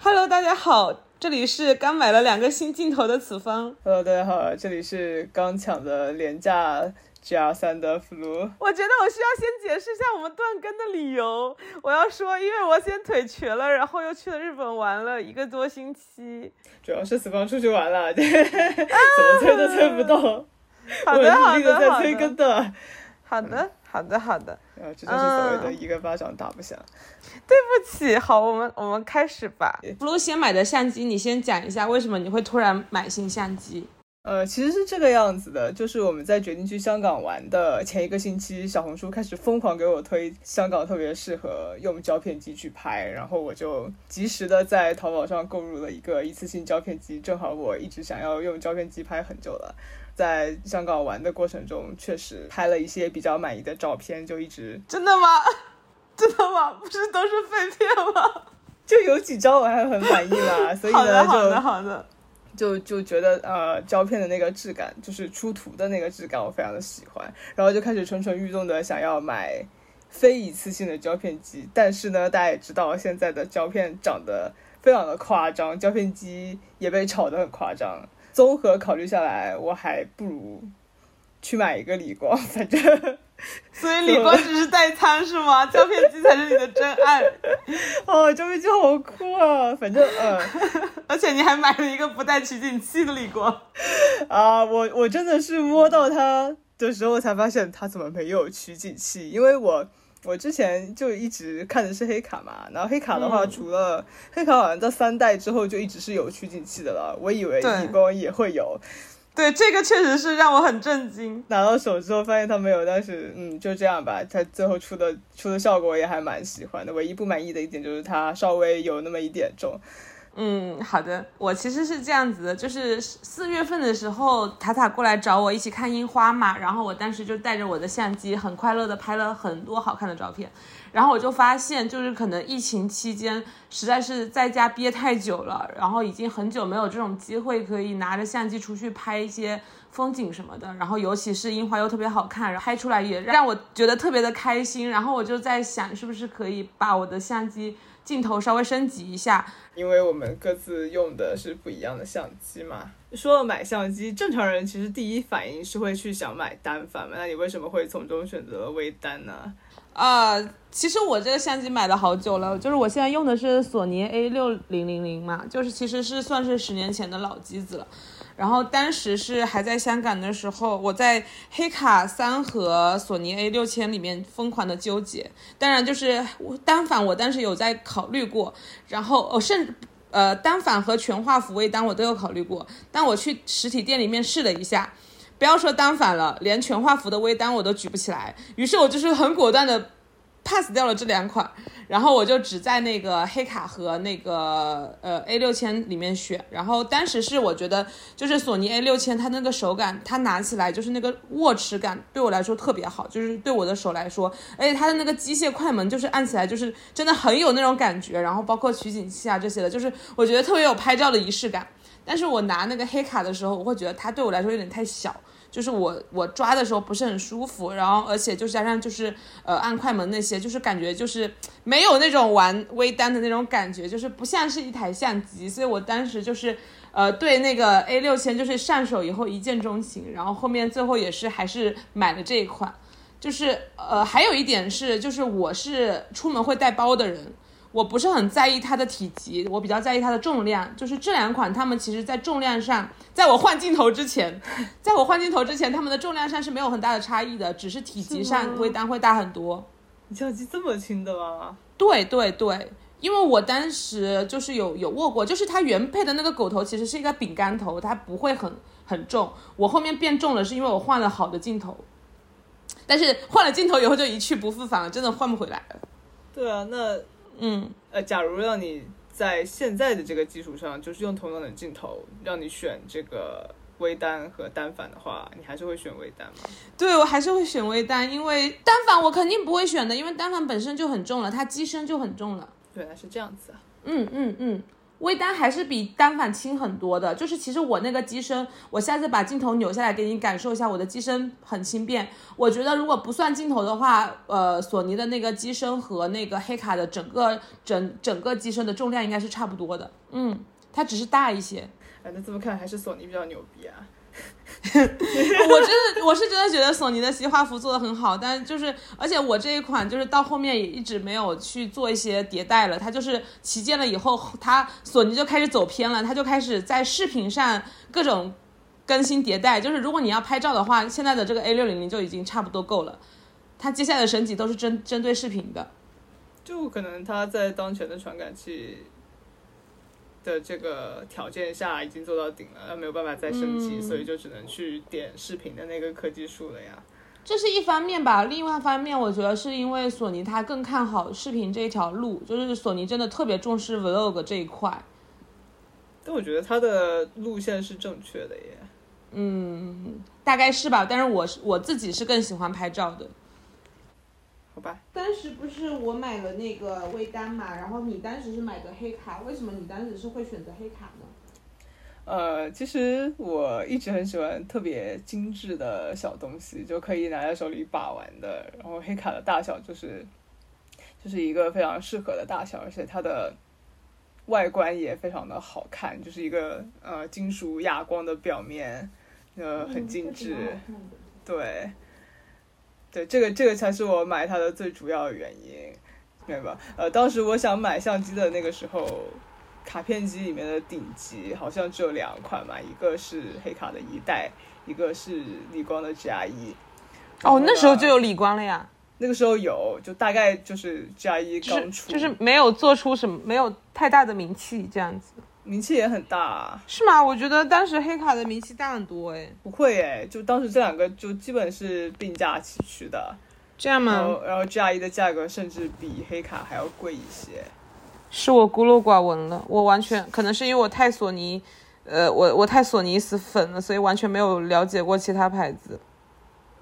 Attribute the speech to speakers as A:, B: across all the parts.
A: Hello，大家好，这里是刚买了两个新镜头的此方。
B: Hello，大家好，这里是刚抢的廉价 GR 三的 Flu。
A: 我觉得我需要先解释一下我们断更的理由。我要说，因为我先腿瘸了，然后又去了日本玩了一个多星期。
B: 主要是此方出去玩了，怎么催都催不动。
A: 好的，好
B: 的
A: 的，好
B: 在催更，
A: 的。好的，好的，好的。
B: 呃这就是所谓的一个巴掌打不响。
A: 对不起，好，我们我们开始吧。不如先买的相机，你先讲一下为什么你会突然买新相机？
B: 呃，其实是这个样子的，就是我们在决定去香港玩的前一个星期，小红书开始疯狂给我推香港特别适合用胶片机去拍，然后我就及时的在淘宝上购入了一个一次性胶片机，正好我一直想要用胶片机拍很久了。在香港玩的过程中，确实拍了一些比较满意的照片，就一直
A: 真的吗？真的吗？不是都是废片吗？
B: 就有几张我还很满意啦，所以呢
A: 好的，好的，
B: 就
A: 好的。
B: 就就觉得呃胶片的那个质感，就是出图的那个质感，我非常的喜欢，然后就开始蠢蠢欲动的想要买非一次性的胶片机，但是呢，大家也知道现在的胶片长得非常的夸张，胶片机也被炒得很夸张。综合考虑下来，我还不如去买一个理光，反正
A: 所以理光只是代餐是吗？胶片机才是你的真爱，
B: 哦，胶片机好酷啊！反正嗯。
A: 而且你还买了一个不带取景器的理光。
B: 啊，我我真的是摸到它的时候才发现它怎么没有取景器，因为我我之前就一直看的是黑卡嘛，然后黑卡的话，
A: 嗯。
B: 除了黑卡好像在三代之后就一直是有取景器的了，我以为
A: 对。
B: 理光也会有，
A: 对，这个确实是让我很震惊。
B: 拿到手之后发现它没有，但是嗯就这样吧，它最后出的出的效果也还蛮喜欢的，唯一不满意的一点就是它稍微有那么一点重，
A: 嗯，好的，我其实是这样子的，就是四月份的时候，塔塔过来找我一起看樱花嘛，然后我当时就带着我的相机，很快乐的拍了很多好看的照片，然后我就发现，就是可能疫情期间实在是在家憋太久了，然后已经很久没有这种机会可以拿着相机出去拍一些风景什么的，然后尤其是樱花又特别好看，拍出来也让我觉得特别的开心，然后我就在想，是不是可以把我的相机镜头稍微升级一下，
B: 因为我们各自用的是不一样的相机嘛。说到买相机，正常人其实第一反应是会去想买单反嘛，那你为什么会从中选择微单呢？
A: 呃，其实我这个相机买了好久了，就是我现在用的是索尼 A 六零零零嘛，就是其实是算是十年前的老机子了。然后当时是还在香港的时候，我在黑卡三和索尼 A 六千里面疯狂的纠结。当然，就是单反，我当时有在考虑过，然后我、甚至呃单反和全画幅微单我都有考虑过，但我去实体店里面试了一下，不要说单反了，连全画幅的微单我都举不起来。于是我就是很果断的 pass 掉了这两款，然后我就只在那个黑卡和那个呃 A 六千里面选。然后当时是我觉得就是索尼 A 六千它那个手感，它拿起来就是那个握持感对我来说特别好，就是对我的手来说，而且它的那个机械快门就是按起来就是真的很有那种感觉。然后包括取景器啊这些的，就是我觉得特别有拍照的仪式感。但是我拿那个黑卡的时候，我会觉得它对我来说有点太小，就是我我抓的时候不是很舒服，然后而且就加上就是呃按快门那些，就是感觉就是没有那种玩微单的那种感觉，就是不像是一台相机，所以我当时就是呃对那个 A 六千就是上手以后一见钟情，然后后面最后也是还是买了这一款，就是呃还有一点是就是我是出门会带包的人。我不是很在意它的体积，我比较在意它的重量。就是这两款，它们其实在重量上，在我换镜头之前，在我换镜头之前，它们的重量上是没有很大的差异的，只是体积上微单会大很多。
B: 你相机这么轻的吗？
A: 对对对，因为我当时就是有有握过，就是它原配的那个狗头其实是一个饼干头，它不会很很重。我后面变重了，是因为我换了好的镜头，但是换了镜头以后就一去不复返了，真的换不回来了。
B: 对啊，那
A: 嗯，
B: 呃，假如让你在现在的这个基础上，就是用同样的镜头，让你选这个微单和单反的话，你还是会选微单吗？
A: 对我还是会选微单，因为单反我肯定不会选的，因为单反本身就很重了，它机身就很重了。
B: 原来是这样子啊。
A: 嗯嗯嗯，微单还是比单反轻很多的，就是其实我那个机身，我下次把镜头扭下来给你感受一下，我的机身很轻便。我觉得如果不算镜头的话，呃，索尼的那个机身和那个黑卡的整个整整个机身的重量应该是差不多的。嗯，它只是大一些。
B: 哎，那这么看还是索尼比较牛逼啊。
A: 我真的，我是真的觉得索尼的西画幅做的很好，但就是，而且我这一款就是到后面也一直没有去做一些迭代了。它就是旗舰了以后，它索尼就开始走偏了，它就开始在视频上各种更新迭代。就是如果你要拍照的话，现在的这个 A 六零零就已经差不多够了，它接下来的升级都是针针对视频的。
B: 就可能它在当前的传感器。的这个条件下已经做到顶了，那没有办法再升级，所以就只能去点视频的那个科技树了呀。
A: 这是一方面吧，另外一方面我觉得是因为索尼它更看好视频这一条路，就是索尼真的特别重视 vlog 这一块。
B: 但我觉得它的路线是正确的耶。
A: 嗯，大概是吧，但是我是我自己是更喜欢拍照的。
B: 好吧，
A: 当时不是我买了那个微单嘛，然后你当时是买的黑卡，为什么你当时是会选择黑卡呢？
B: 呃，其实我一直很喜欢特别精致的小东西，就可以拿在手里把玩的。然后黑卡的大小就是就是一个非常适合的大小，而且它的外观也非常的好看，就是一个呃金属哑光的表面，呃很精致，对。对，这个这个才是我买它的最主要的原因，明白吧？呃，当时我想买相机的那个时候，卡片机里面的顶级好像只有两款嘛，一个是黑卡的一代，一个是理光的 G R 一。
A: 哦，那时候就有理光了呀？
B: 那个时候有，就大概就是 G R 一刚出，
A: 就是没有做出什么，没有太大的名气这样子。
B: 名气也很大，
A: 是吗？我觉得当时黑卡的名气大很多哎。
B: 不会哎，就当时这两个就基本是并驾齐驱的，
A: 这样吗？
B: 然后然后 G R E 的价格甚至比黑卡还要贵一些。
A: 是我孤陋寡闻了，我完全可能是因为我太索尼，呃，我我太索尼死粉了，所以完全没有了解过其他牌子。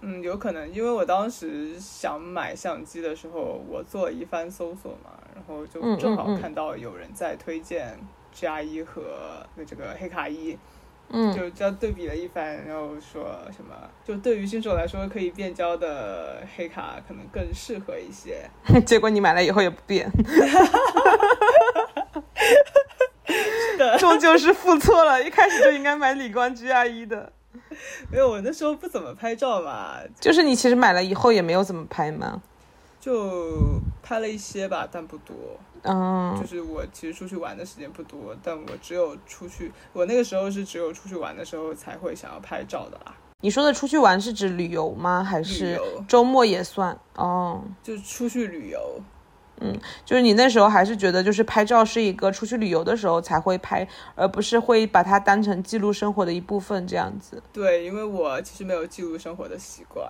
B: 嗯，有可能，因为我当时想买相机的时候，我做了一番搜索嘛，然后就正好看到有人在推荐。R 一和那这个黑卡一，
A: 嗯，
B: 就这样对比了一番，然后说什么，就对于新手来说可以变焦的黑卡可能更适合一些。
A: 结果你买了以后也不变，
B: 是的，
A: 终究是付错了，一开始就应该买理光 G R 一的。
B: 没有，我那时候不怎么拍照嘛。
A: 就是你其实买了以后也没有怎么拍吗？
B: 就拍了一些吧，但不多。
A: 嗯，
B: 就是我其实出去玩的时间不多，但我只有出去，我那个时候是只有出去玩的时候才会想要拍照的啦。
A: 你说的出去玩是指旅游吗？还是周末也算？哦，
B: 就出去旅游。
A: 嗯，就是你那时候还是觉得，就是拍照是一个出去旅游的时候才会拍，而不是会把它当成记录生活的一部分这样子。
B: 对，因为我其实没有记录生活的习惯。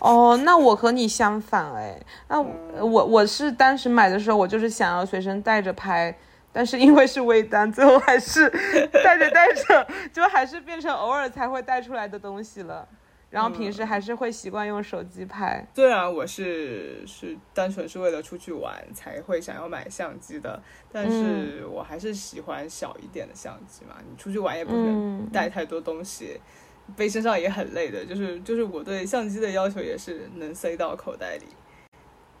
A: 哦，那我和你相反哎，那我我是当时买的时候，我就是想要随身带着拍，但是因为是微单，最后还是带着带着，就还是变成偶尔才会带出来的东西了。然后平时还是会习惯用手机拍。
B: 虽然我是是单纯是为了出去玩才会想要买相机的，但是我还是喜欢小一点的相机嘛。你出去玩也不能带太多东西。背身上也很累的，就是就是我对相机的要求也是能塞到口袋里。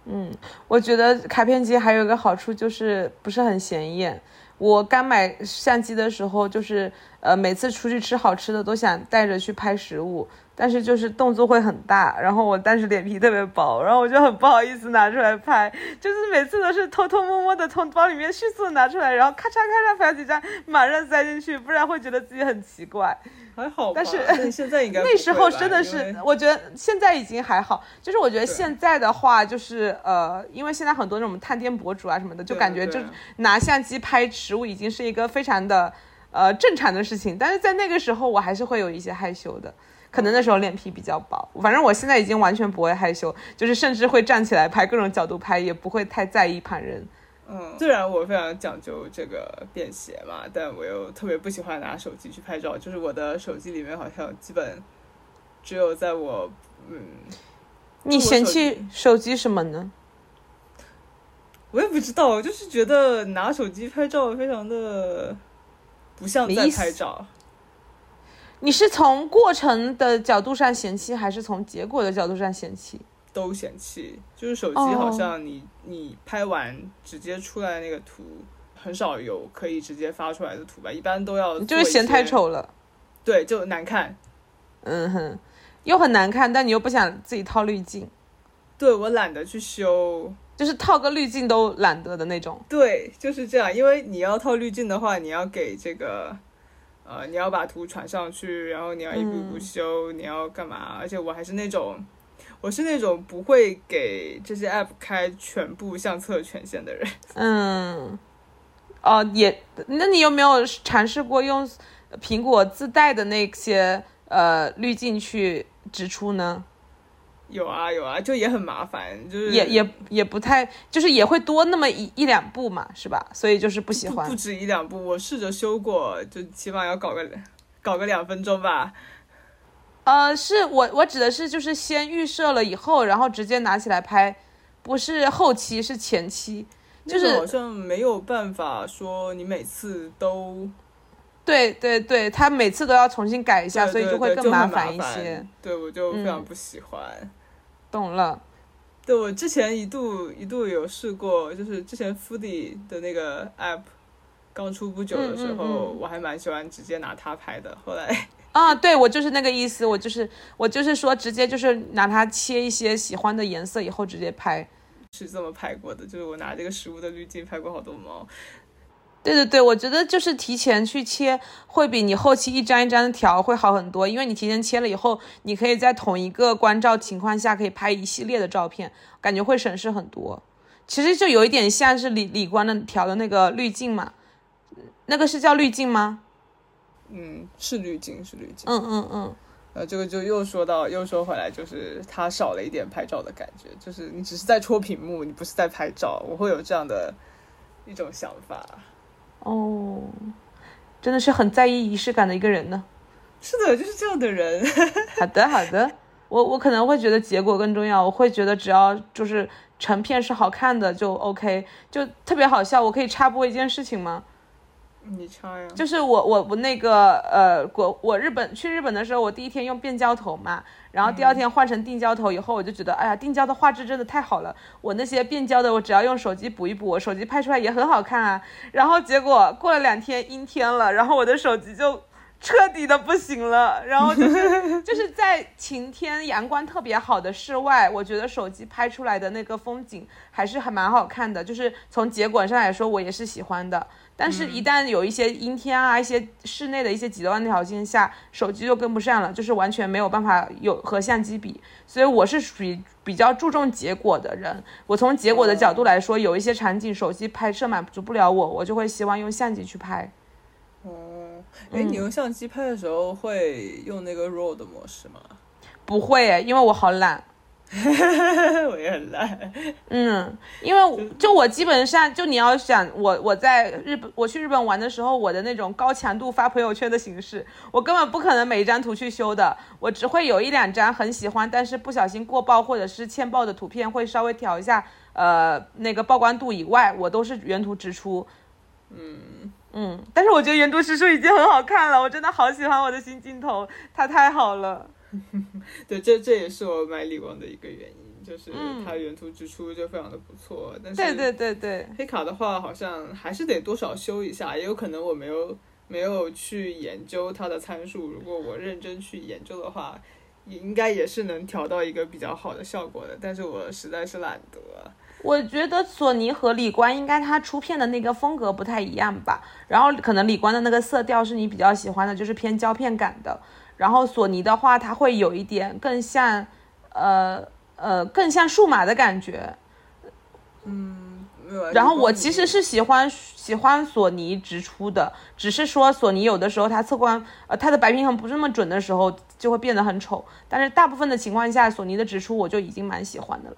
A: 嗯，我觉得卡片机还有一个好处就是不是很显眼。我刚买相机的时候，就是呃每次出去吃好吃的都想带着去拍食物，但是就是动作会很大，然后我当时脸皮特别薄，然后我就很不好意思拿出来拍，就是每次都是偷偷摸摸的从包里面迅速拿出来，然后咔嚓咔嚓拍几张，马上塞进去，不然会觉得自己很奇怪。
B: 还好，
A: 但是
B: 现在应该
A: 那时候真的是，我觉得现在已经还好。就是我觉得现在的话，就是呃，因为现在很多那种探店博主啊什么的，就感觉就拿相机拍食物已经是一个非常的呃正常的事情。但是在那个时候，我还是会有一些害羞的，可能那时候脸皮比较薄。反正我现在已经完全不会害羞，就是甚至会站起来拍各种角度拍，也不会太在意旁人。
B: 嗯，虽然我非常讲究这个便携嘛，但我又特别不喜欢拿手机去拍照。就是我的手机里面好像基本只有在我嗯，
A: 你嫌弃手机什么呢？
B: 我我也不知道，我就是觉得拿手机拍照非常的不像在拍照。
A: 你是从过程的角度上嫌弃，还是从结果的角度上嫌弃？
B: 都嫌弃，就是手机好像你你拍完直接出来那个图，很少有可以直接发出来的图吧，一般都要
A: 就是嫌太丑了，
B: 对，就难看，
A: 嗯哼，又很难看，但你又不想自己套滤镜，
B: 对我懒得去修，
A: 就是套个滤镜都懒得的那种，
B: 对，就是这样，因为你要套滤镜的话，你要给这个，呃，你要把图传上去，然后你要一步一步修，你要干嘛？而且我还是那种。我是那种不会给这些 app 开全部相册权限的人。
A: 嗯，哦，也，那你有没有尝试过用苹果自带的那些呃滤镜去直出呢？
B: 有啊有啊，就也很麻烦，就是
A: 也也也不太，就是也会多那么一一两步嘛，是吧？所以就是不喜欢。
B: 不止一两步，我试着修过，就起码要搞个搞个两分钟吧。
A: 呃，是我我指的是就是先预设了以后，然后直接拿起来拍，不是后期是前期，就是
B: 好像没有办法说你每次都，
A: 对对对，他每次都要重新改一下，所以
B: 就
A: 会更麻
B: 烦
A: 一些。
B: 对，我就非常不喜欢。
A: 懂了。
B: 对我之前一度一度有试过，就是之前 Foodie 的那个 app 刚出不久的时候，我还蛮喜欢直接拿它拍的，后来。
A: 啊，对我就是那个意思，我就是我就是说，直接就是拿它切一些喜欢的颜色以后直接拍，
B: 是这么拍过的，就是我拿这个食物的滤镜拍过好多猫。
A: 对对对，我觉得就是提前去切，会比你后期一张一张的调会好很多，因为你提前切了以后，你可以在同一个关照情况下可以拍一系列的照片，感觉会省事很多。其实就有一点像是李李光的调的那个滤镜嘛，那个是叫滤镜吗？
B: 嗯，是滤镜，是滤镜。
A: 嗯嗯嗯，
B: 呃，这个就又说到，又说回来，就是它少了一点拍照的感觉，就是你只是在戳屏幕，你不是在拍照，我会有这样的一种想法。
A: 哦，真的是很在意仪式感的一个人呢。
B: 是的，就是这样的人。
A: 好的，好的，我我可能会觉得结果更重要，我会觉得只要就是成片是好看的就 OK，就特别好笑。我可以插播一件事情吗？
B: 你猜呀，
A: 就是我我我那个呃国我日本去日本的时候，我第一天用变焦头嘛，然后第二天换成定焦头以后，我就觉得哎呀定焦的画质真的太好了，我那些变焦的我只要用手机补一补，我手机拍出来也很好看啊。然后结果过了两天阴天了，然后我的手机就彻底的不行了，然后就是就是在晴天阳光特别好的室外，我觉得手机拍出来的那个风景还是还蛮好看的，就是从结果上来说我也是喜欢的。但是，一旦有一些阴天啊，一些室内的一些极端条件下，手机就跟不上了，就是完全没有办法有和相机比。所以我是属于比较注重结果的人。我从结果的角度来说，有一些场景手机拍摄满足不了我，我就会希望用相机去拍。
B: 哦，哎，你用相机拍的时候会用那个 RAW 的模式吗？
A: 不会，因为我好懒。
B: 我也很懒，
A: 嗯，因为就我基本上就你要想我我在日本我去日本玩的时候，我的那种高强度发朋友圈的形式，我根本不可能每一张图去修的，我只会有一两张很喜欢，但是不小心过曝或者是欠曝的图片，会稍微调一下呃那个曝光度以外，我都是原图直出，
B: 嗯
A: 嗯，但是我觉得原图直出已经很好看了，我真的好喜欢我的新镜头，它太好了。
B: 对，这这也是我买李光的一个原因，就是它原图直出就非常的不错。但是
A: 对对对对，
B: 黑卡的话好像还是得多少修一下，也有可能我没有没有去研究它的参数。如果我认真去研究的话，应该也是能调到一个比较好的效果的。但是我实在是懒得。
A: 我觉得索尼和理光应该它出片的那个风格不太一样吧，然后可能理光的那个色调是你比较喜欢的，就是偏胶片感的。然后索尼的话，它会有一点更像，呃呃，更像数码的感觉。
B: 嗯，
A: 然后我其实是喜欢喜欢索尼直出的，只是说索尼有的时候它测光，呃，它的白平衡不是那么准的时候，就会变得很丑。但是大部分的情况下，索尼的直出我就已经蛮喜欢的了。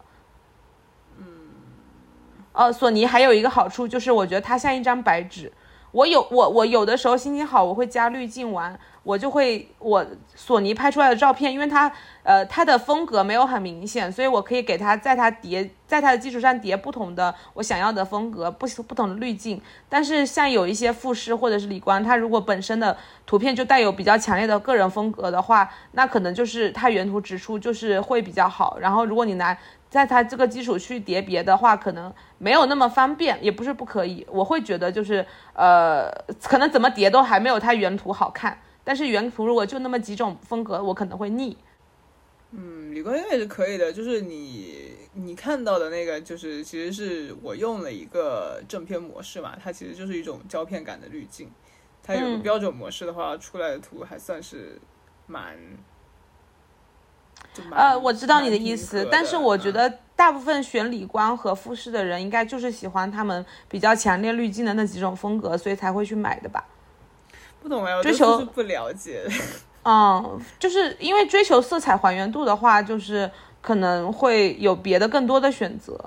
A: 呃，索尼还有一个好处就是，我觉得它像一张白纸。我有我我有的时候心情好，我会加滤镜玩，我就会我索尼拍出来的照片，因为它呃它的风格没有很明显，所以我可以给它在它叠在它的基础上叠不同的我想要的风格，不不同的滤镜。但是像有一些富士或者是理光，它如果本身的图片就带有比较强烈的个人风格的话，那可能就是它原图直出就是会比较好。然后如果你拿在它这个基础去叠别的话，可能没有那么方便，也不是不可以。我会觉得就是，呃，可能怎么叠都还没有它原图好看。但是原图如果就那么几种风格，我可能会腻。
B: 嗯，李光耀也是可以的。就是你你看到的那个，就是其实是我用了一个正片模式嘛，它其实就是一种胶片感的滤镜。它有个标准模式的话，出来的图还算是蛮。
A: 呃，我知道你的意思，但是我觉得大部分选理光和富士的人，应该就是喜欢他们比较强烈滤镜的那几种风格，所以才会去买的吧？
B: 不懂呀，
A: 追求
B: 不了解。
A: 嗯，就是因为追求色彩还原度的话，就是可能会有别的更多的选择。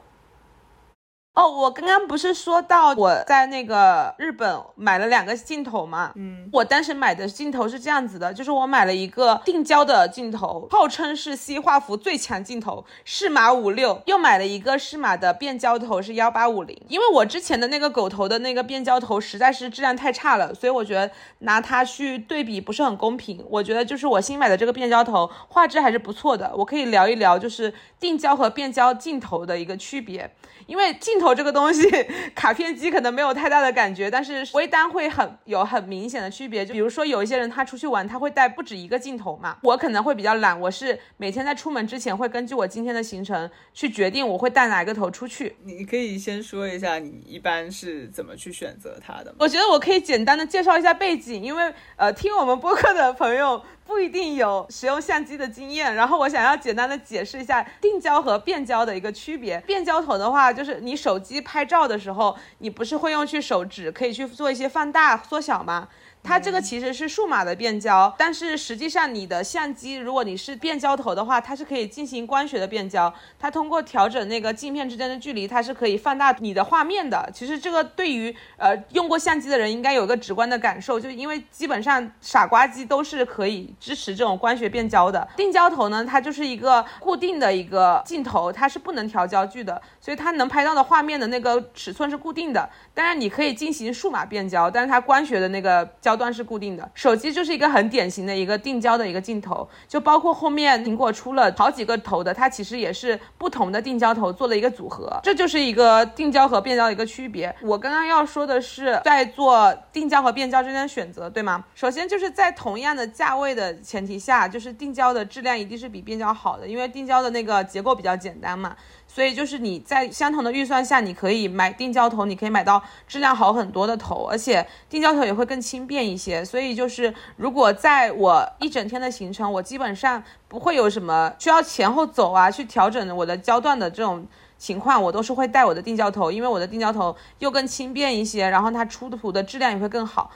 A: 哦，我刚刚不是说到我在那个日本买了两个镜头嘛？
B: 嗯，
A: 我当时买的镜头是这样子的，就是我买了一个定焦的镜头，号称是西画幅最强镜头，适马五六，又买了一个适马的变焦头是幺八五零，因为我之前的那个狗头的那个变焦头实在是质量太差了，所以我觉得拿它去对比不是很公平。我觉得就是我新买的这个变焦头画质还是不错的，我可以聊一聊就是定焦和变焦镜头的一个区别。因为镜头这个东西，卡片机可能没有太大的感觉，但是微单会很有很明显的区别。就比如说有一些人他出去玩，他会带不止一个镜头嘛。我可能会比较懒，我是每天在出门之前会根据我今天的行程去决定我会带哪个头出去。
B: 你可以先说一下你一般是怎么去选择它的。
A: 我觉得我可以简单的介绍一下背景，因为呃听我们播客的朋友。不一定有使用相机的经验，然后我想要简单的解释一下定焦和变焦的一个区别。变焦头的话，就是你手机拍照的时候，你不是会用去手指可以去做一些放大、缩小吗？它这个其实是数码的变焦，但是实际上你的相机，如果你是变焦头的话，它是可以进行光学的变焦。它通过调整那个镜片之间的距离，它是可以放大你的画面的。其实这个对于呃用过相机的人应该有一个直观的感受，就因为基本上傻瓜机都是可以支持这种光学变焦的。定焦头呢，它就是一个固定的一个镜头，它是不能调焦距的，所以它能拍到的画面的那个尺寸是固定的。当然你可以进行数码变焦，但是它光学的那个焦。焦段是固定的，手机就是一个很典型的一个定焦的一个镜头，就包括后面苹果出了好几个头的，它其实也是不同的定焦头做了一个组合，这就是一个定焦和变焦的一个区别。我刚刚要说的是，在做定焦和变焦之间选择，对吗？首先就是在同样的价位的前提下，就是定焦的质量一定是比变焦好的，因为定焦的那个结构比较简单嘛。所以就是你在相同的预算下，你可以买定焦头，你可以买到质量好很多的头，而且定焦头也会更轻便一些。所以就是如果在我一整天的行程，我基本上不会有什么需要前后走啊，去调整我的焦段的这种情况，我都是会带我的定焦头，因为我的定焦头又更轻便一些，然后它出的图的质量也会更好。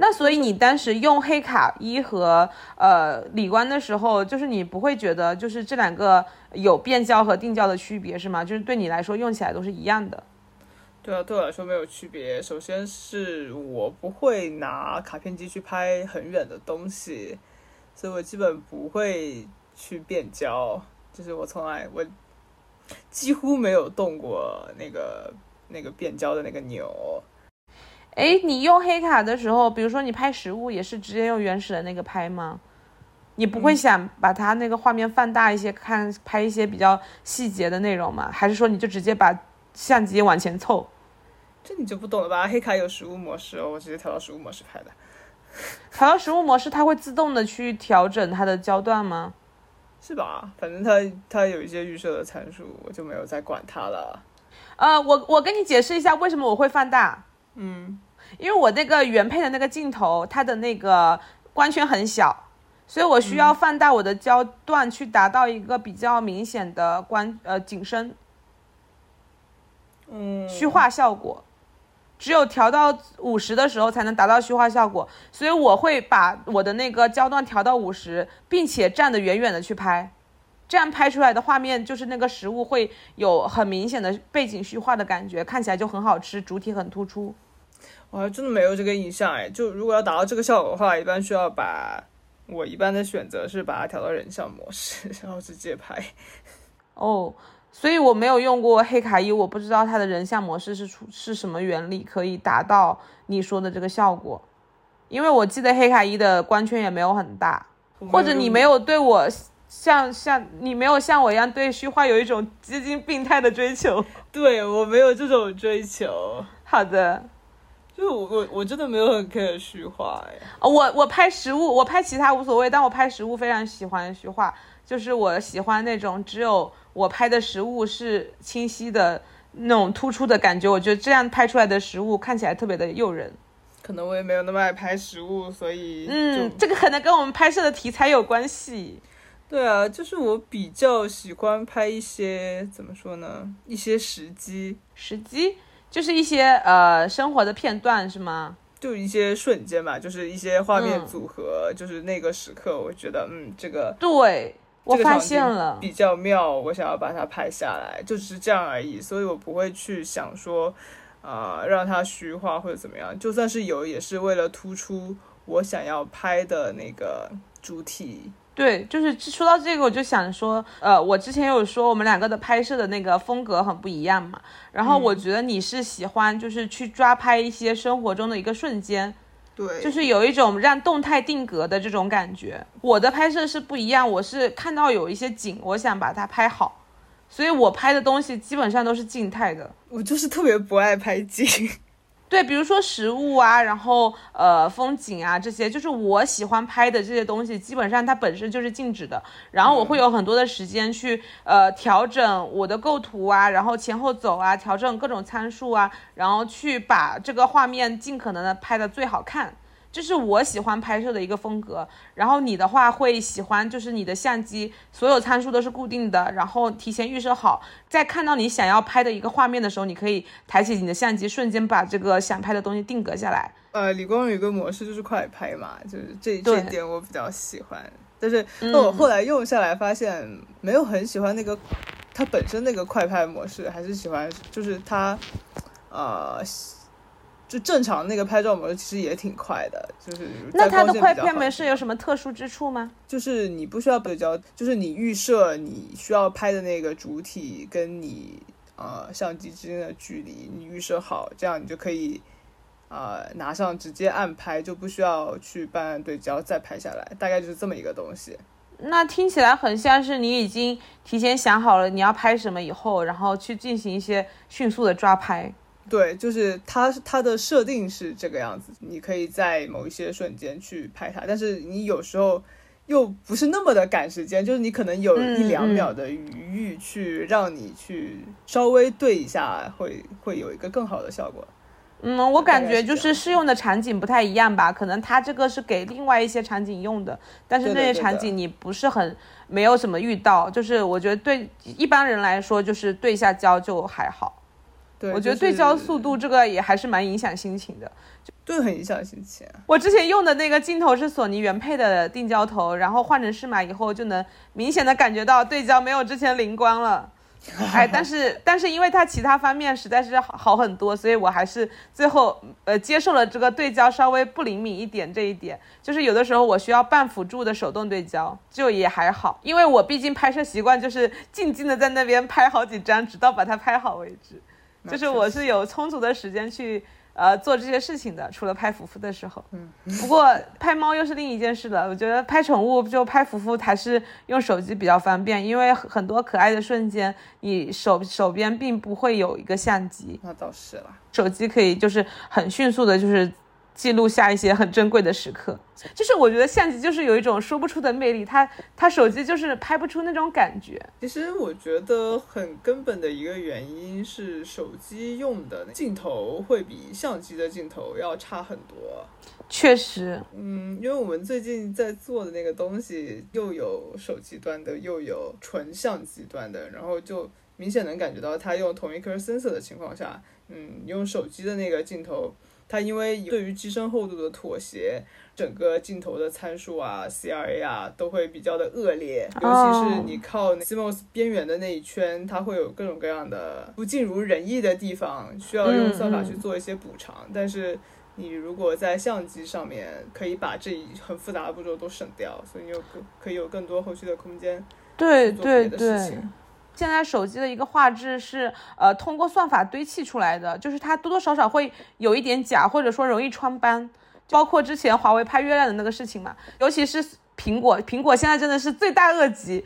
A: 那所以你当时用黑卡一和呃理光的时候，就是你不会觉得就是这两个有变焦和定焦的区别是吗？就是对你来说用起来都是一样的。
B: 对啊，对我来说没有区别。首先是我不会拿卡片机去拍很远的东西，所以我基本不会去变焦，就是我从来我几乎没有动过那个那个变焦的那个钮。
A: 哎，你用黑卡的时候，比如说你拍实物，也是直接用原始的那个拍吗？你不会想把它那个画面放大一些，看拍一些比较细节的内容吗？还是说你就直接把相机往前凑？
B: 这你就不懂了吧？黑卡有实物模式哦，我直接调到实物模式拍的。
A: 调到实物模式，它会自动的去调整它的焦段吗？
B: 是吧？反正它它有一些预设的参数，我就没有再管它了。
A: 呃，我我跟你解释一下为什么我会放大。
B: 嗯。
A: 因为我那个原配的那个镜头，它的那个光圈很小，所以我需要放大我的焦段去达到一个比较明显的光呃景深，
B: 嗯，
A: 虚化效果，只有调到五十的时候才能达到虚化效果，所以我会把我的那个焦段调到五十，并且站得远远的去拍，这样拍出来的画面就是那个食物会有很明显的背景虚化的感觉，看起来就很好吃，主体很突出。
B: 我还真的没有这个印象哎。就如果要达到这个效果的话，一般需要把我一般的选择是把它调到人像模式，然后直接拍。
A: 哦，所以我没有用过黑卡一，我不知道它的人像模式是出是什么原理可以达到你说的这个效果。因为我记得黑卡一的光圈也没有很大，或者你没有对我像像你没有像我一样对虚化有一种接近病态的追求。
B: 对我没有这种追求。
A: 好的，
B: 就我我我真的没有很 care 虚化哎。
A: 我我拍实物，我拍其他无所谓，但我拍实物非常喜欢虚化，就是我喜欢那种只有我拍的实物是清晰的那种突出的感觉，我觉得这样拍出来的实物看起来特别的诱人。
B: 可能我也没有那么爱拍实物，所以
A: 嗯，这个可能跟我们拍摄的题材有关系。
B: 对啊，就是我比较喜欢拍一些怎么说呢？一些时机，
A: 时机就是一些呃生活的片段是吗？
B: 就一些瞬间吧，就是一些画面组合，就是那个时刻，我觉得嗯，这个
A: 对我发现了
B: 比较妙，我想要把它拍下来，就只是这样而已。所以我不会去想说。啊，让它虚化或者怎么样，就算是有，也是为了突出我想要拍的那个主题。
A: 对，就是说到这个，我就想说，呃，我之前有说我们两个的拍摄的那个风格很不一样嘛。然后我觉得你是喜欢就是去抓拍一些生活中的一个瞬间，
B: 对，
A: 就是有一种让动态定格的这种感觉。我的拍摄是不一样，我是看到有一些景，我想把它拍好。所以我拍的东西基本上都是静态的，
B: 我就是特别不爱拍景，
A: 对，比如说食物啊，然后呃风景啊这些，就是我喜欢拍的这些东西，基本上它本身就是静止的，然后我会有很多的时间去呃调整我的构图啊，然后前后走啊，调整各种参数啊，然后去把这个画面尽可能的拍的最好看。这是我喜欢拍摄的一个风格，然后你的话会喜欢，就是你的相机所有参数都是固定的，然后提前预设好，在看到你想要拍的一个画面的时候，你可以抬起你的相机，瞬间把这个想拍的东西定格下来。
B: 呃，李光有一个模式就是快拍嘛，就是这这一点我比较喜欢，但是那我后来用下来发现没有很喜欢那个它本身那个快拍模式，还是喜欢就是它，呃。就正常那个拍照模式其实也挺快的，就是
A: 那它的快拍模式有什么特殊之处吗？
B: 就是你不需要对焦，就是你预设你需要拍的那个主体跟你呃相机之间的距离，你预设好，这样你就可以呃拿上直接按拍，就不需要去办对焦再拍下来，大概就是这么一个东西。
A: 那听起来很像是你已经提前想好了你要拍什么以后，然后去进行一些迅速的抓拍。
B: 对，就是它它的设定是这个样子，你可以在某一些瞬间去拍它，但是你有时候又不是那么的赶时间，就是你可能有一两秒的余裕去让你去稍微对一下，会会有一个更好的效果。
A: 嗯，我感觉就是适用的场景不太一样吧，可能它这个是给另外一些场景用的，但是那些场景你不是很没有什么遇到，就是我觉得对一般人来说，就是对一下焦就还好。我觉得对焦速度这个也还是蛮影响心情的，
B: 对，很影响心情。
A: 我之前用的那个镜头是索尼原配的定焦头，然后换成适马以后，就能明显的感觉到对焦没有之前灵光了。哎，但是但是因为它其他方面实在是好好很多，所以我还是最后呃接受了这个对焦稍微不灵敏一点这一点。就是有的时候我需要半辅助的手动对焦，就也还好，因为我毕竟拍摄习惯就是静静的在那边拍好几张，直到把它拍好为止。就是我是有充足的时间去呃做这些事情的，除了拍福福的时候。嗯。不过拍猫又是另一件事了。我觉得拍宠物就拍福福还是用手机比较方便，因为很多可爱的瞬间，你手手边并不会有一个相机。
B: 那倒是了。
A: 手机可以就是很迅速的，就是。记录下一些很珍贵的时刻，就是我觉得相机就是有一种说不出的魅力，它它手机就是拍不出那种感觉。
B: 其实我觉得很根本的一个原因是手机用的镜头会比相机的镜头要差很多。
A: 确实，
B: 嗯，因为我们最近在做的那个东西又有手机端的，又有纯相机端的，然后就明显能感觉到它用同一颗 sensor 的情况下，嗯，用手机的那个镜头。它因为对于机身厚度的妥协，整个镜头的参数啊、CRA 啊都会比较的恶劣，尤其是你靠 CMOS 边缘的那一圈，它会有各种各样的不尽如人意的地方，需要用算法去做一些补偿。但是你如果在相机上面，可以把这一很复杂的步骤都省掉，所以你有更可以有更多后续的空间。
A: 对对对。现在手机的一个画质是呃通过算法堆砌出来的，就是它多多少少会有一点假，或者说容易穿斑，包括之前华为拍月亮的那个事情嘛，尤其是苹果，苹果现在真的是罪大恶极，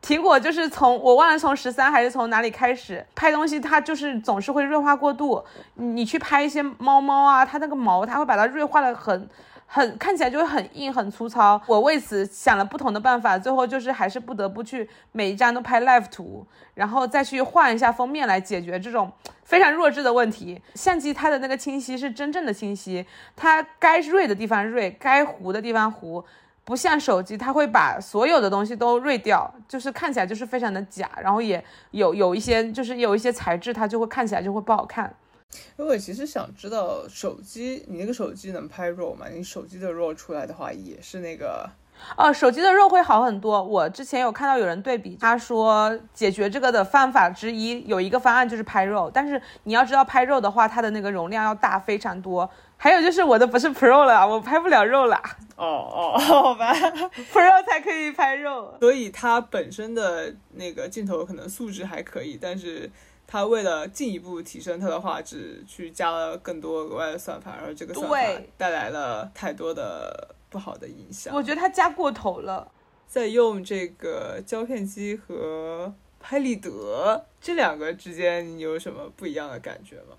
A: 苹果就是从我忘了从十三还是从哪里开始拍东西，它就是总是会锐化过度，你去拍一些猫猫啊，它那个毛它会把它锐化的很。很看起来就会很硬很粗糙，我为此想了不同的办法，最后就是还是不得不去每一张都拍 live 图，然后再去换一下封面来解决这种非常弱智的问题。相机它的那个清晰是真正的清晰，它该锐的地方锐，该糊的地方糊，不像手机，它会把所有的东西都锐掉，就是看起来就是非常的假，然后也有有一些就是有一些材质它就会看起来就会不好看。
B: 因为我其实想知道手机，你那个手机能拍 RAW 吗？你手机的 RAW 出来的话，也是那个，
A: 哦，手机的 RAW 会好很多。我之前有看到有人对比，他说解决这个的方法之一，有一个方案就是拍 RAW，但是你要知道拍 RAW 的话，它的那个容量要大非常多。还有就是我的不是 Pro 了，我拍不了肉了。
B: 哦哦，好吧
A: ，Pro 才可以拍肉，
B: 所以它本身的那个镜头可能素质还可以，但是。他为了进一步提升它的画质，去加了更多额外的算法，然后这个算法带来了太多的不好的影响。
A: 我觉得他加过头了。
B: 在用这个胶片机和拍立得这两个之间，你有什么不一样的感觉吗？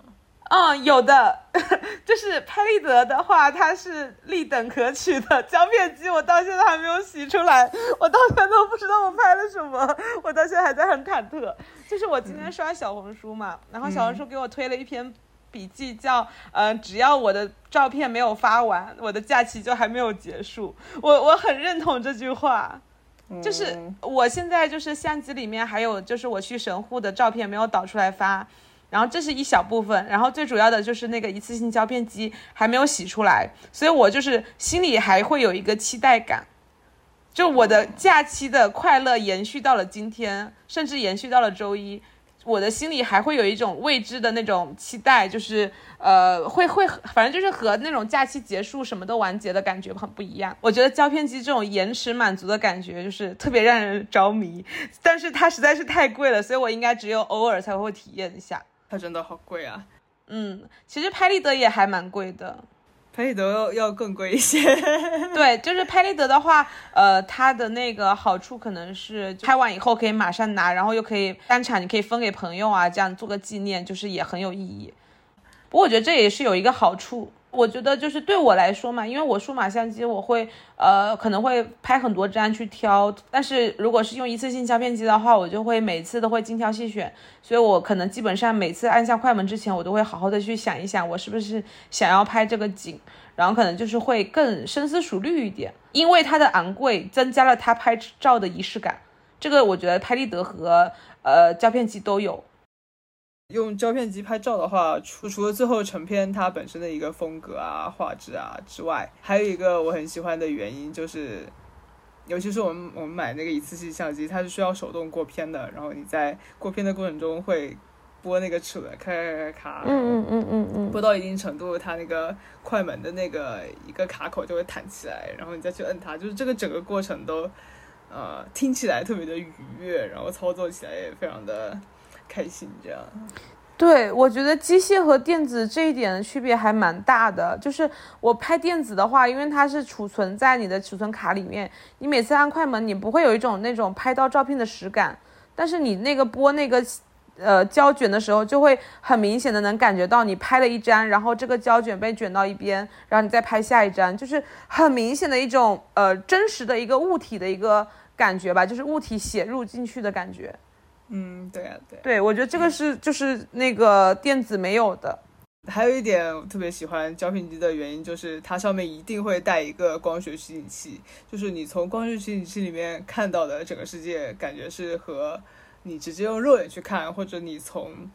A: 嗯，有的，就是拍立得的话，它是立等可取的。胶片机我到现在还没有洗出来，我到现在都不知道我拍了什么，我到现在还在很忐忑。就是我今天刷小红书嘛，然后小红书给我推了一篇笔记，叫“呃，只要我的照片没有发完，我的假期就还没有结束”。我我很认同这句话，就是我现在就是相机里面还有就是我去神户的照片没有导出来发。然后这是一小部分，然后最主要的就是那个一次性胶片机还没有洗出来，所以我就是心里还会有一个期待感，就我的假期的快乐延续到了今天，甚至延续到了周一，我的心里还会有一种未知的那种期待，就是呃会会反正就是和那种假期结束什么都完结的感觉很不一样。我觉得胶片机这种延迟满足的感觉就是特别让人着迷，但是它实在是太贵了，所以我应该只有偶尔才会体验一下。
B: 它真的好贵啊！
A: 嗯，其实拍立得也还蛮贵的，
B: 拍立得要要更贵一些。
A: 对，就是拍立得的话，呃，它的那个好处可能是拍完以后可以马上拿，然后又可以当场你可以分给朋友啊，这样做个纪念，就是也很有意义。不过我觉得这也是有一个好处。我觉得就是对我来说嘛，因为我数码相机，我会呃可能会拍很多张去挑，但是如果是用一次性胶片机的话，我就会每次都会精挑细选，所以我可能基本上每次按下快门之前，我都会好好的去想一想，我是不是想要拍这个景，然后可能就是会更深思熟虑一点，因为它的昂贵增加了它拍照的仪式感，这个我觉得拍立得和呃胶片机都有。
B: 用胶片机拍照的话，除除了最后成片它本身的一个风格啊、画质啊之外，还有一个我很喜欢的原因就是，尤其是我们我们买那个一次性相机，它是需要手动过片的，然后你在过片的过程中会拨那个齿轮，咔咔咔咔，
A: 嗯嗯嗯嗯嗯，
B: 拨到一定程度，它那个快门的那个一个卡口就会弹起来，然后你再去摁它，就是这个整个过程都，呃，听起来特别的愉悦，然后操作起来也非常的。开心这样，
A: 对我觉得机械和电子这一点的区别还蛮大的。就是我拍电子的话，因为它是储存在你的储存卡里面，你每次按快门，你不会有一种那种拍到照片的实感。但是你那个播那个呃胶卷的时候，就会很明显的能感觉到你拍了一张，然后这个胶卷被卷到一边，然后你再拍下一张，就是很明显的一种呃真实的一个物体的一个感觉吧，就是物体写入进去的感觉。
B: 嗯，对啊，对，
A: 对我觉得这个是就是那个电子没有的。
B: 还有一点我特别喜欢胶片机的原因，就是它上面一定会带一个光学取景器，就是你从光学取景器里面看到的整个世界，感觉是和你直接用肉眼去看，或者你从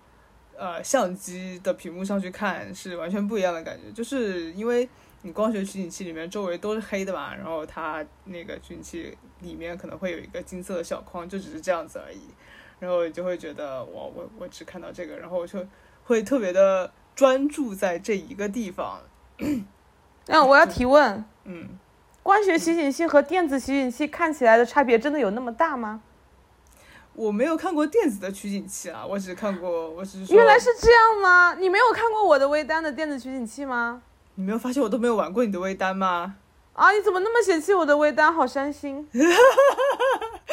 B: 呃相机的屏幕上去看是完全不一样的感觉，就是因为你光学取景器里面周围都是黑的嘛，然后它那个取景器里面可能会有一个金色的小框，就只是这样子而已，然后你就会觉得我，我我只看到这个，然后我就会特别的专注在这一个地方。
A: 那我要提问，
B: 嗯，
A: 光学取景器和电子取景器看起来的差别真的有那么大吗？
B: 我没有看过电子的取景器啊，我只看过，我只是说
A: 原来是这样吗？你没有看过我的微单的电子取景器吗？
B: 你没有发现我都没有玩过你的微单吗？
A: 啊，你怎么那么嫌弃我的微单？好伤心。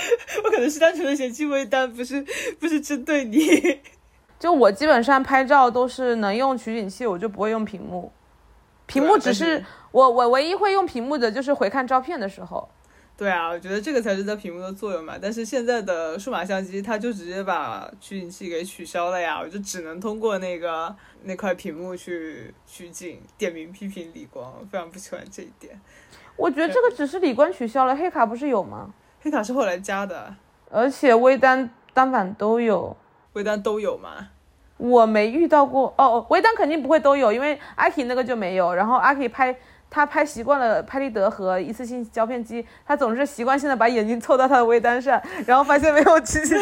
B: 我可能是单纯的嫌弃微单，不是 不是针对你。
A: 就我基本上拍照都是能用取景器，我就不会用屏幕。屏幕只是
B: 是
A: 我我唯一会用屏幕的就是回看照片的时候。
B: 对啊，我觉得这个才是在屏幕的作用嘛。但是现在的数码相机，它就直接把取景器给取消了呀，我就只能通过那个那块屏幕去取景。点名批评李光，我非常不喜欢这一点。
A: 我觉得这个只是李光取消了，黑卡不是有吗？
B: 黑卡是后来加的，
A: 而且微单单反都有。
B: 微单都有嘛。
A: 我没遇到过哦，哦，微单肯定不会都有，因为阿 K 那个就没有。然后阿 K 拍他拍习惯了拍立得和一次性胶片机，他总是习惯性的把眼睛凑到他的微单上，然后发现没有取景器。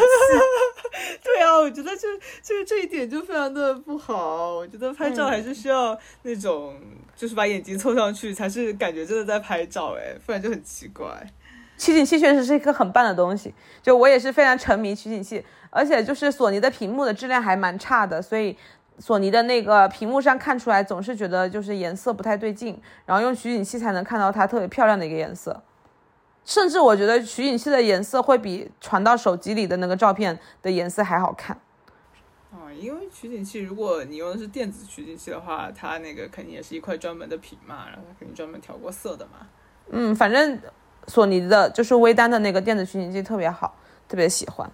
B: 对啊，我觉得这这这一点就非常的不好。我觉得拍照还是需要那种，就是把眼睛凑上去，才是感觉真的在拍照，哎，不然就很奇怪。
A: 取景器确实是一个很棒的东西，就我也是非常沉迷取景器，而且就是索尼的屏幕的质量还蛮差的，所以索尼的那个屏幕上看出来总是觉得就是颜色不太对劲，然后用取景器才能看到它特别漂亮的一个颜色，甚至我觉得取景器的颜色会比传到手机里的那个照片的颜色还好看。
B: 啊，因为取景器，如果你用的是电子取景器的话，它那个肯定也是一块专门的屏嘛，然后它肯定专门调过色的嘛。
A: 嗯，反正索尼的就是微单的那个电子取景器特别好，特别喜欢。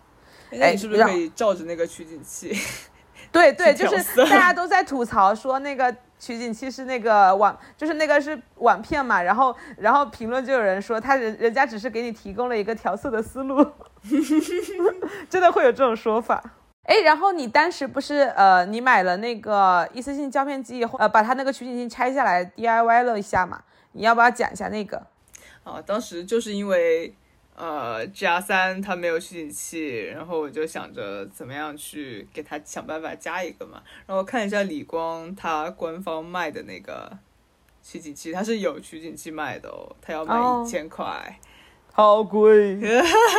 B: 哎那你是不是
A: 让
B: 可以照着那个取景器？
A: 对对，就是大家都在吐槽说那个取景器是那个网，就是那个是网片嘛，然后然后评论就有人说他人人家只是给你提供了一个调色的思路 真的会有这种说法。哎，然后你当时不是呃，你买了那个一次性胶片机以后，呃，把它那个取景器拆下来 DIY 了一下嘛？你要不要讲一下那个？
B: 啊，当时就是因为呃 G R 三它没有取景器，然后我就想着怎么样去给它想办法加一个嘛。然后看一下理光它官方卖的那个取景器，它是有取景器卖的哦，它要卖
A: 哦
B: 一千块。
A: 好贵，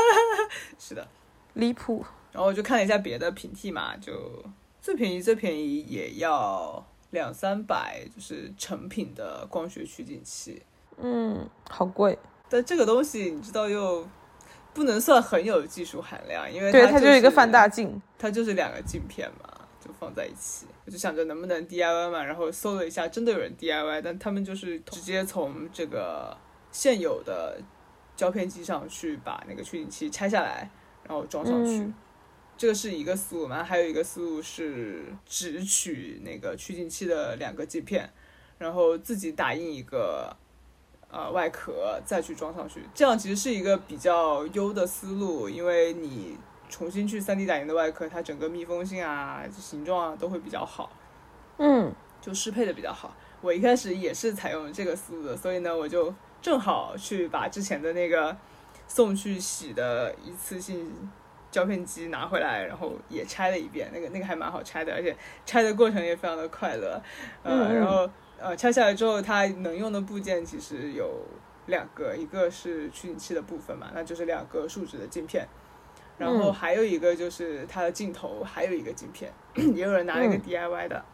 B: 是的，
A: 离谱。
B: 然后我就看了一下别的平替嘛，就最便宜最便宜也要两三百，就是成品的光学取景器。
A: 嗯，好贵。
B: 但这个东西你知道又不能算很有技术含量，因为
A: 对，
B: 它
A: 它就是一个放大镜。
B: 它就是两个镜片嘛，就放在一起。我就想着能不能 DIY 嘛，然后搜了一下，真的有人 DIY，但他们就是直接从这个现有的胶片机上去把那个取景器拆下来，然后装上去。
A: 嗯
B: 这个是一个思路嘛，还有一个思路是只取那个取景器的两个镜片，然后自己打印一个呃外壳再去装上去，这样其实是一个比较优的思路，因为你重新去 3D 打印的外壳，它整个密封性啊、形状啊都会比较好，
A: 嗯，
B: 就适配的比较好。我一开始也是采用这个思路的，所以呢，我就正好去把之前的那个送去洗的一次性胶片机拿回来，然后也拆了一遍，那个那个还蛮好拆的，而且拆的过程也非常的快乐。呃，
A: 嗯嗯
B: 然后呃拆下来之后，它能用的部件其实有两个，一个是取景器的部分嘛，那就是两个树脂的镜片。然后
A: 嗯
B: 还有一个就是它的镜头，还有一个镜片，也有人拿了一个
A: 嗯
B: DIY 的，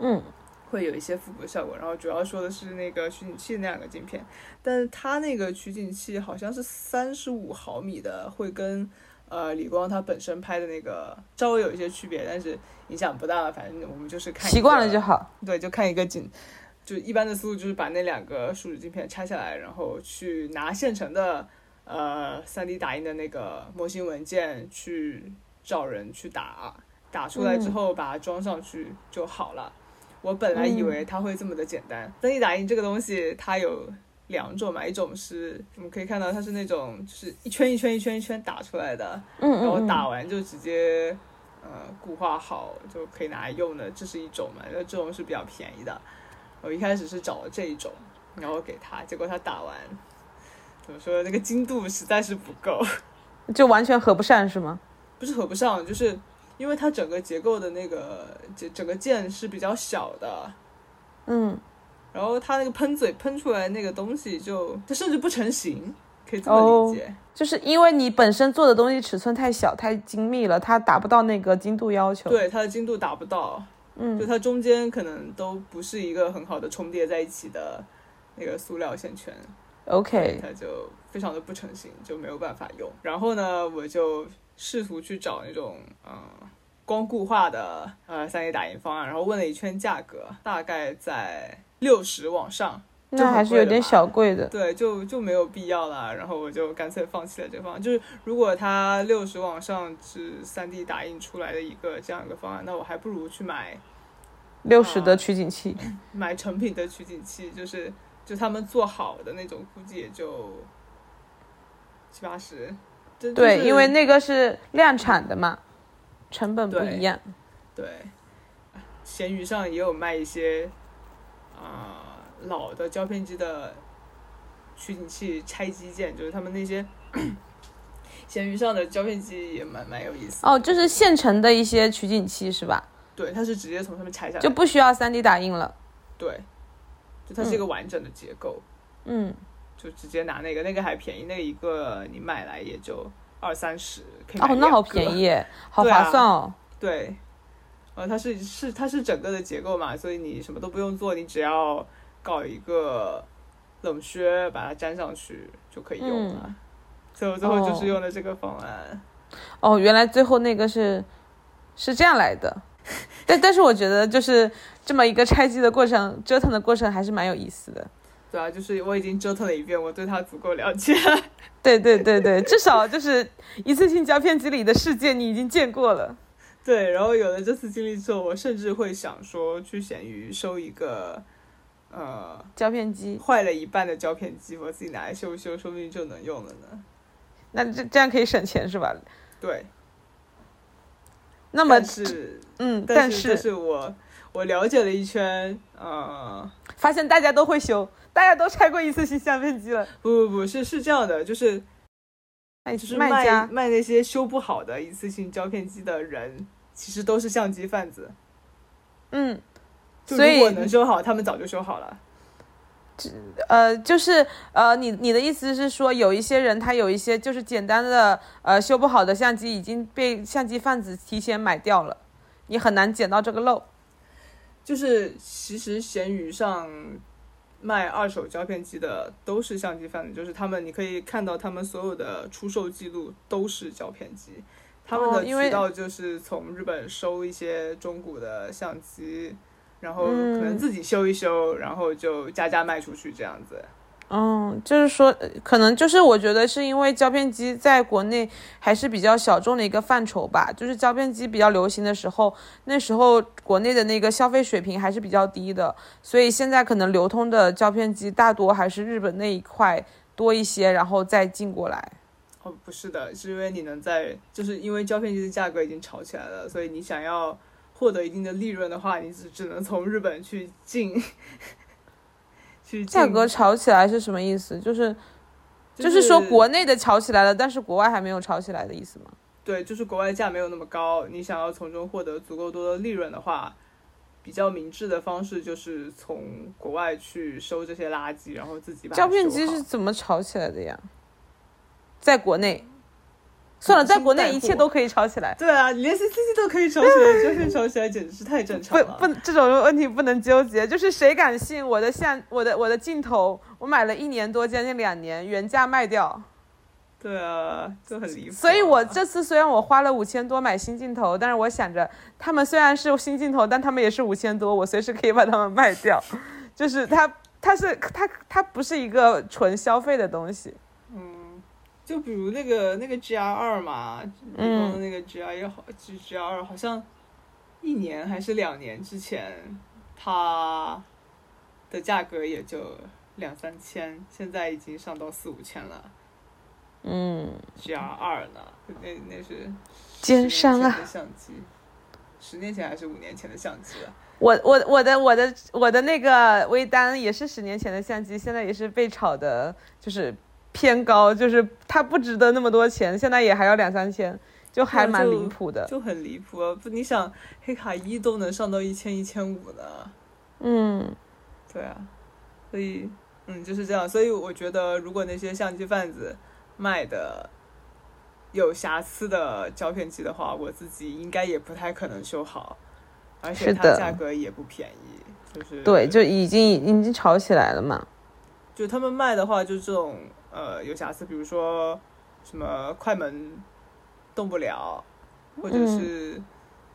A: 嗯，
B: 会有一些复古的效果。然后主要说的是那个取景器那两个镜片，但是它那个取景器好像是三十五毫米的，会跟呃李光它本身拍的那个稍微有一些区别，但是影响不大。反正我们就是看
A: 习惯了就好。
B: 对，就看一个景，就一般的思路就是把那两个树脂镜片拆下来，然后去拿现成的呃 3D 打印的那个模型文件去找人去打，打出来之后把它装上去就好了。我本来以为它会这么的简单。3D 打印这个东西它有两种嘛，一种是我们可以看到它是那种就是一圈一圈一圈一圈打出来的，
A: 嗯
B: 然后打完就直接呃固化好就可以拿来用的，这是一种嘛，那这种是比较便宜的。我一开始是找了这一种，然后给他，结果他打完，怎么说那个精度实在是不够，
A: 就完全合不上是吗？
B: 不是合不上，就是因为它整个结构的那个整整个键是比较小的，
A: 嗯，
B: 然后它那个喷嘴喷出来那个东西就它甚至不成形，可以这么理解。
A: 就是因为你本身做的东西尺寸太小太精密了，它达不到那个精度要求。
B: 对，它的精度达不到，
A: 嗯，
B: 就它中间可能都不是一个很好的重叠在一起的那个塑料线圈
A: ，OK，
B: 它就非常的不成型，就没有办法用。然后呢，我就试图去找那种嗯、呃光固化的呃 3D 打印方案，然后问了一圈价格，大概在六十往上。
A: 那还是有点小贵的。
B: 对，就就没有必要了，然后我就干脆放弃了这个方案。就是如果它六十往上是 3D 打印出来的一个这样一个方案，那我还不如去买
A: 六十的取景器，
B: 买成品的取景器，就是就他们做好的那种，估计也就七八十。
A: 对，
B: 就是
A: 因为那个是量产的嘛，成本不一样。
B: 对，闲鱼上也有卖一些啊、老的胶片机的取景器拆机件，就是他们那些 闲鱼上的胶片机也蛮蛮有意思。
A: 哦，就是现成的一些取景器是吧？
B: 对，它是直接从上面拆下来，
A: 就不需要 3D 打印了。
B: 对，就它是一个完整的结构，
A: 嗯，
B: 就直接拿那个，那个还便宜，那个一个你买来也就二三十，
A: 哦，那好便宜，好划算哦。
B: 对，呃，它是是它是整个的结构嘛，所以你什么都不用做，你只要搞一个冷靴把它粘上去就可以用了。所以我最后就是
A: 哦
B: 用的这个方案。
A: 哦，原来最后那个是是这样来的。但但是我觉得就是这么一个拆机的过程，折腾的过程还是蛮有意思的。
B: 对啊，就是我已经折腾了一遍，我对它足够了解。
A: 对对对对，至少就是一次性胶片机里的世界你已经见过了。
B: 对，然后有了这次经历之后，我甚至会想说去闲鱼收一个，呃，
A: 胶片机，
B: 坏了一半的胶片机，我自己拿来修一修，说不定就能用了呢。
A: 那这这样可以省钱是吧？
B: 对，
A: 那么
B: 但是
A: 嗯，
B: 但
A: 但
B: 是但是我我了解了一圈，呃，
A: 发现大家都会修，大家都拆过一次性相片机了。
B: 不不不是是这样的，就是
A: 卖
B: 就是卖
A: 卖家
B: 卖那些修不好的一次性胶片机的人，其实都是相机贩子。
A: 嗯，所以
B: 就如果能修好，他们早就修好了。
A: 呃，就是呃，你你的意思是说，有一些人他有一些就是简单的呃修不好的相机已经被相机贩子提前买掉了，你很难捡到这个漏。
B: 就是其实闲鱼上卖二手胶片机的都是相机贩子，就是他们你可以看到他们所有的出售记录都是胶片机，他们的渠道就是从日本收一些中古的相机，然后可
A: 嗯
B: 能自己修一修，然后就加价卖出去这样子。
A: 嗯，就是说，呃可能就是我觉得是因为胶片机在国内还是比较小众的一个范畴吧。就是胶片机比较流行的时候，那时候国内的那个消费水平还是比较低的，所以现在可能流通的胶片机大多还是日本那一块多一些，然后再进过来。
B: 哦，不是的，是因为你能在，就是因为胶片机的价格已经炒起来了，所以你想要获得一定的利润的话，你只只能从日本去进，去进
A: 价格炒起来是什么意思？就是
B: 就
A: 就是说国内的炒起来了，但是国外还没有炒起来的意思吗？
B: 对，就是国外价没有那么高，你想要从中获得足够多的利润的话，比较明智的方式就是从国外去收这些垃圾，然后自己把它
A: 胶片机是怎么炒起来的呀？在国内，算了，在国内一切都可以吵起来。
B: 对啊，你连 CCD 都可以吵起来，就是吵起来简直是太正常
A: 不
B: 了。
A: 不，这种问题不能纠结。就是谁敢信我的相我的我的镜头，我买了一年多，将近两年，原价卖掉。
B: 对啊，就很离谱啊。
A: 所以我这次虽然我花了五千多买新镜头，但是我想着他们虽然是新镜头，但他们也是五千多，我随时可以把它们卖掉。就是它它是它它不是一个纯消费的东西。
B: 嗯，就比如那个那个 GR 二嘛，
A: 嗯
B: 那个 GR 一好，G GR 二好像一年还是两年之前，它的价格也就两三千，现在已经上到四五千了。
A: 嗯
B: ，GR 二呢，那那是
A: 奸商啊
B: 10年前的相机。十年前还是五年前的相机了。
A: 我我我的我的我的那个微单也是十年前的相机，现在也是被炒的，就是偏高，就是它不值得那么多钱，现在也还要两三千，就还蛮离谱的。
B: 就很离谱啊！不，你想黑卡一都能上到一千一千五呢？
A: 嗯，
B: 对啊，所以嗯就是这样。所以我觉得，如果那些相机贩子卖的有瑕疵的胶片机的话，我自己应该也不太可能修好。而且它价格也不便宜，就是
A: 对，就已经已经炒起来了嘛。
B: 就他们卖的话，就这种呃有瑕疵，比如说什么快门动不了，或者是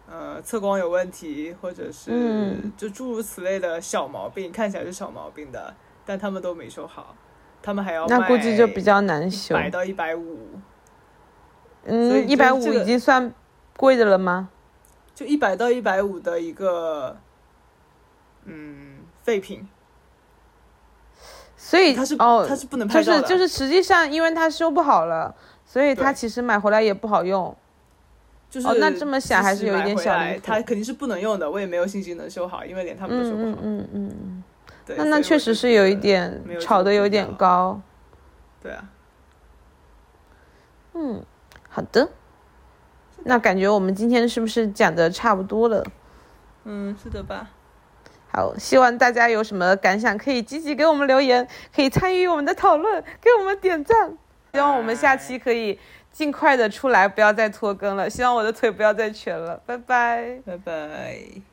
B: 呃测光有问题，或者是就诸如此类的小毛病，看起来是小毛病的，但他们都没修好，他们还要
A: 那估计就比较难修，
B: 百到一百五。
A: 嗯，一百五已经算贵的了吗？
B: 就一百到一百五的一个，嗯，废品，
A: 所以
B: 它是
A: 哦，
B: 它是不能拍
A: 照的，就是就是实际上，因为它修不好了，所以它其实买回来也不好用。
B: 就是
A: 哦，那这么想还是有一点小离
B: 它肯定是不能用的，我也没有信心能修好，因为连他们都修不
A: 好。嗯嗯嗯嗯。
B: 对，
A: 那那确实是有一点炒的有点高。
B: 对啊。
A: 嗯，好的。那感觉我们今天是不是讲的差不多了？
B: 嗯，是的吧。
A: 好，希望大家有什么感想，可以积极给我们留言，可以参与我们的讨论，给我们点赞。希望我们下期可以尽快的出来，不要再拖更了。希望我的腿不要再瘸了。拜拜，
B: 拜拜。